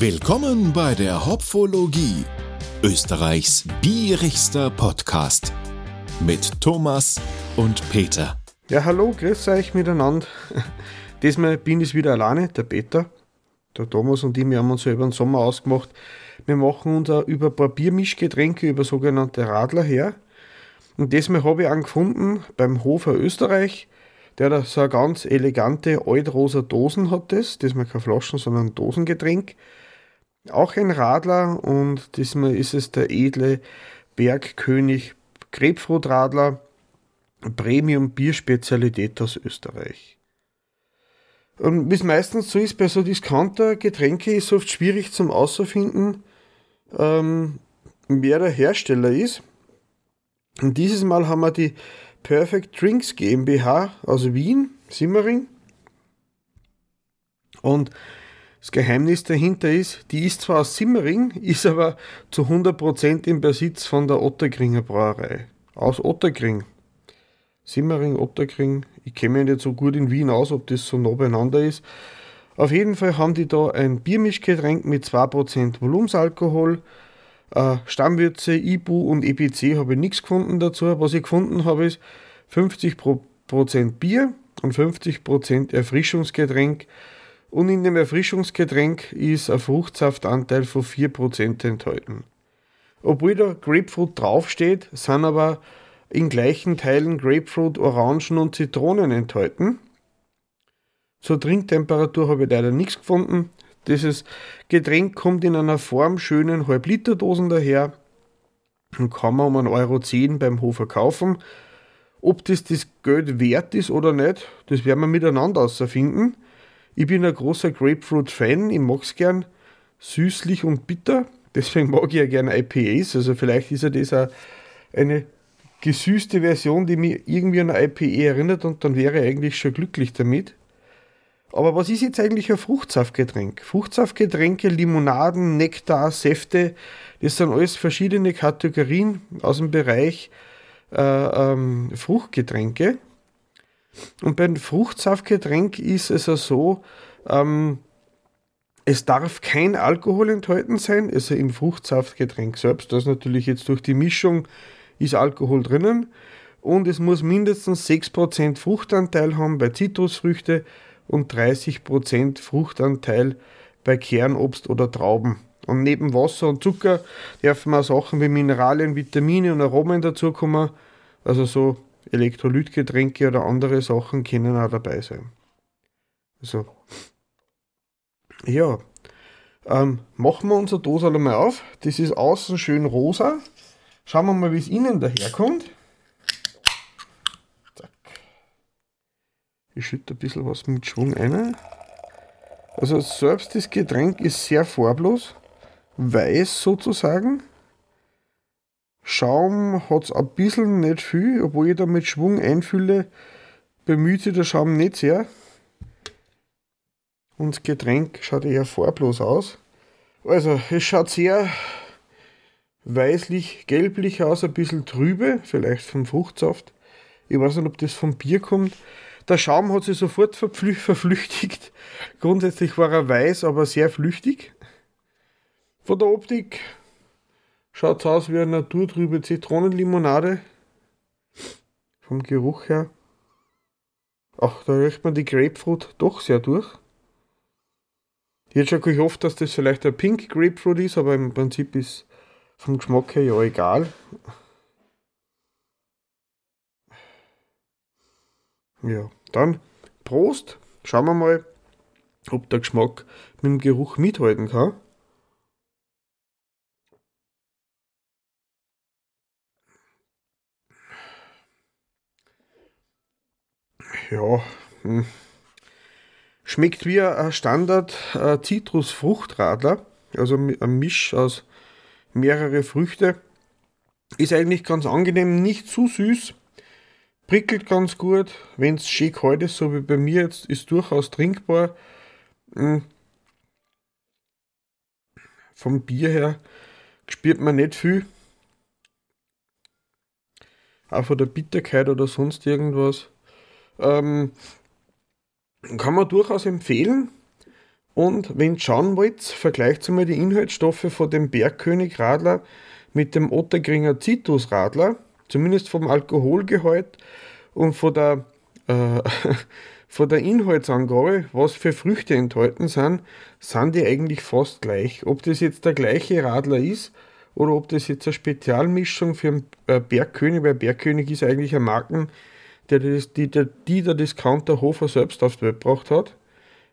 Willkommen bei der Hopfologie, Österreichs bierigster Podcast mit Thomas und Peter. Ja, hallo, grüß euch miteinander. Diesmal bin ich wieder alleine, der Peter. Der Thomas und ich, wir haben uns ja über den Sommer ausgemacht. Wir machen uns über Biermischgetränke, über sogenannte Radler her. Und diesmal habe ich einen gefunden beim Hofer Österreich. Der da so eine ganz elegante altrosa Dosen hat das. Diesmal keine Flaschen, sondern ein Dosengetränk. Auch ein Radler und diesmal ist es der edle Bergkönig Grapefruitradler Premium Bierspezialität aus Österreich. Und wie es meistens so ist bei so Discounter-Getränke, ist es oft schwierig zum Auszufinden, ähm, wer der Hersteller ist. Und dieses Mal haben wir die Perfect Drinks GmbH aus Wien, Simmering. Und das Geheimnis dahinter ist, die ist zwar aus Simmering, ist aber zu 100% im Besitz von der Otterkringer Brauerei. Aus Otterkring. Simmering, Otterkring. Ich kenne mich nicht so gut in Wien aus, ob das so nah beieinander ist. Auf jeden Fall haben die da ein Biermischgetränk mit 2% Volumensalkohol. Äh, Stammwürze, Ibu und EPC habe ich nichts gefunden dazu. Was ich gefunden habe, ist 50% Bier und 50% Erfrischungsgetränk und in dem Erfrischungsgetränk ist ein Fruchtsaftanteil von 4% enthalten. Obwohl da Grapefruit draufsteht, sind aber in gleichen Teilen Grapefruit, Orangen und Zitronen enthalten. Zur Trinktemperatur habe ich leider nichts gefunden. Dieses Getränk kommt in einer formschönen Halb-Liter-Dosen daher und kann man um 1,10 Euro beim Hofer kaufen. Ob das das Geld wert ist oder nicht, das werden wir miteinander herausfinden. Ich bin ein großer Grapefruit-Fan, ich mag es gern süßlich und bitter. Deswegen mag ich ja gerne IPAs. Also vielleicht ist ja das auch eine gesüßte Version, die mich irgendwie an eine IPA erinnert und dann wäre ich eigentlich schon glücklich damit. Aber was ist jetzt eigentlich ein Fruchtsaftgetränk? Fruchtsaftgetränke, Limonaden, Nektar, Säfte, das sind alles verschiedene Kategorien aus dem Bereich äh, ähm, Fruchtgetränke. Und beim Fruchtsaftgetränk ist es so, ähm, es darf kein Alkohol enthalten sein, also im Fruchtsaftgetränk selbst. Das natürlich jetzt durch die Mischung ist Alkohol drinnen. Und es muss mindestens 6% Fruchtanteil haben bei Zitrusfrüchte und 30% Fruchtanteil bei Kernobst oder Trauben. Und neben Wasser und Zucker dürfen auch Sachen wie Mineralien, Vitamine und Aromen dazukommen. Also so Elektrolytgetränke oder andere Sachen können auch dabei sein. Also, ja, ähm, machen wir unsere Dose einmal auf. Das ist außen schön rosa. Schauen wir mal, wie es innen daherkommt. Zack. Ich schütte ein bisschen was mit Schwung ein. Also selbst das Getränk ist sehr farblos, weiß sozusagen. Schaum hat es ein bisschen nicht viel, obwohl ich da mit Schwung einfülle, bemüht sich der Schaum nicht sehr. Und das Getränk schaut eher farblos aus. Also, es schaut sehr weißlich-gelblich aus, ein bisschen trübe, vielleicht vom Fruchtsaft. Ich weiß nicht, ob das vom Bier kommt. Der Schaum hat sich sofort verflüchtigt. Grundsätzlich war er weiß, aber sehr flüchtig. Von der Optik Schaut aus wie eine naturtrübe Zitronenlimonade. Vom Geruch her. Ach, da riecht man die Grapefruit doch sehr durch. Ich hätte schon gehofft, dass das vielleicht ein Pink Grapefruit ist, aber im Prinzip ist vom Geschmack her ja egal. Ja, dann Prost. Schauen wir mal, ob der Geschmack mit dem Geruch mithalten kann. Ja, hm. schmeckt wie ein Standard äh, Zitrusfruchtradler, also ein Misch aus mehrere Früchte. Ist eigentlich ganz angenehm, nicht zu süß, prickelt ganz gut. Wenn es schön kalt ist, so wie bei mir jetzt, ist durchaus trinkbar. Hm. Vom Bier her spürt man nicht viel. Auch von der Bitterkeit oder sonst irgendwas. Ähm, kann man durchaus empfehlen. Und wenn ihr schauen wollt, vergleicht mal die Inhaltsstoffe von dem Bergkönig Radler mit dem Ottergringer Citrus Radler, zumindest vom Alkoholgehalt und von der, äh, von der Inhaltsangabe, was für Früchte enthalten sind, sind die eigentlich fast gleich. Ob das jetzt der gleiche Radler ist oder ob das jetzt eine Spezialmischung für einen äh, Bergkönig, weil Bergkönig ist eigentlich eine Marken, der die, der, die der Discounter Hofer selbst auf die Welt gebracht hat.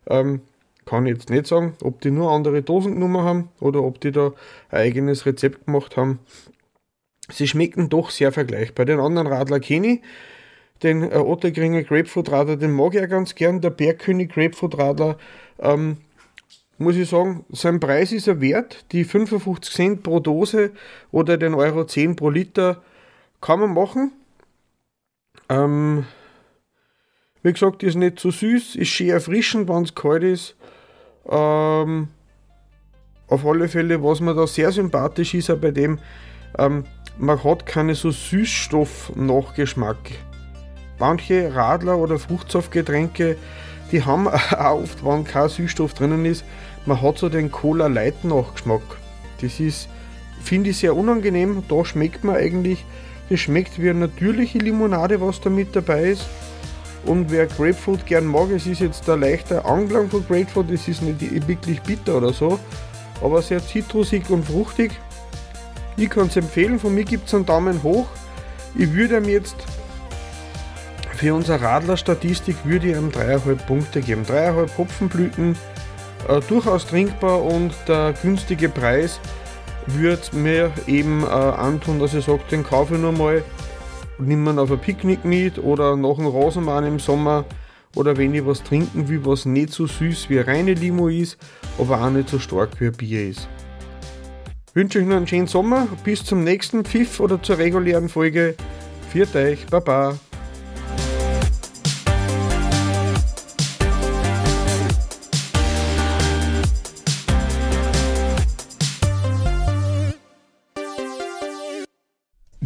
Ähm, kann ich jetzt nicht sagen, ob die nur andere Dosennummer haben oder ob die da ein eigenes Rezept gemacht haben. Sie schmecken doch sehr vergleichbar. Den anderen Radler kenne ich. Den äh, Ottergringer Grapefruit Radler, den mag ich ja ganz gern. Der Bergkönig Grapefruit Radler, ähm, muss ich sagen, sein Preis ist er wert. Die 55 Cent pro Dose oder den Euro 10 pro Liter kann man machen. Ähm, wie gesagt, ist nicht so süß, ist schön erfrischend, wenn es kalt ist. Ähm, auf alle Fälle, was mir da sehr sympathisch ist, auch bei dem, ähm, man hat keine so Süßstoff-Nachgeschmack. Manche Radler oder Fruchtsaftgetränke, die haben auch oft, wenn kein Süßstoff drinnen ist, man hat so den Cola Light Nachgeschmack. Das ist, finde ich sehr unangenehm. Da schmeckt man eigentlich, das schmeckt wie eine natürliche Limonade, was da mit dabei ist. Und wer Grapefruit gern mag, es ist jetzt der leichte Anklang von Grapefruit, es ist nicht wirklich bitter oder so, aber sehr zitrusig und fruchtig. Ich kann es empfehlen, von mir gibt es einen Daumen hoch. Ich würde ihm jetzt für unsere Radler-Statistik würde ich ihm 3,5 Punkte geben. 3,5 Hopfenblüten, äh, durchaus trinkbar und der günstige Preis würde mir eben äh, antun, dass ich sage, den kaufe ich nur mal nimmt man auf ein Picknick mit oder nach dem Rasenmann im Sommer oder wenn ich was trinken will, was nicht so süß wie reine Limo ist, aber auch nicht so stark wie ein Bier ist. Ich wünsche euch noch einen schönen Sommer, bis zum nächsten Pfiff oder zur regulären Folge. Viert euch, Baba!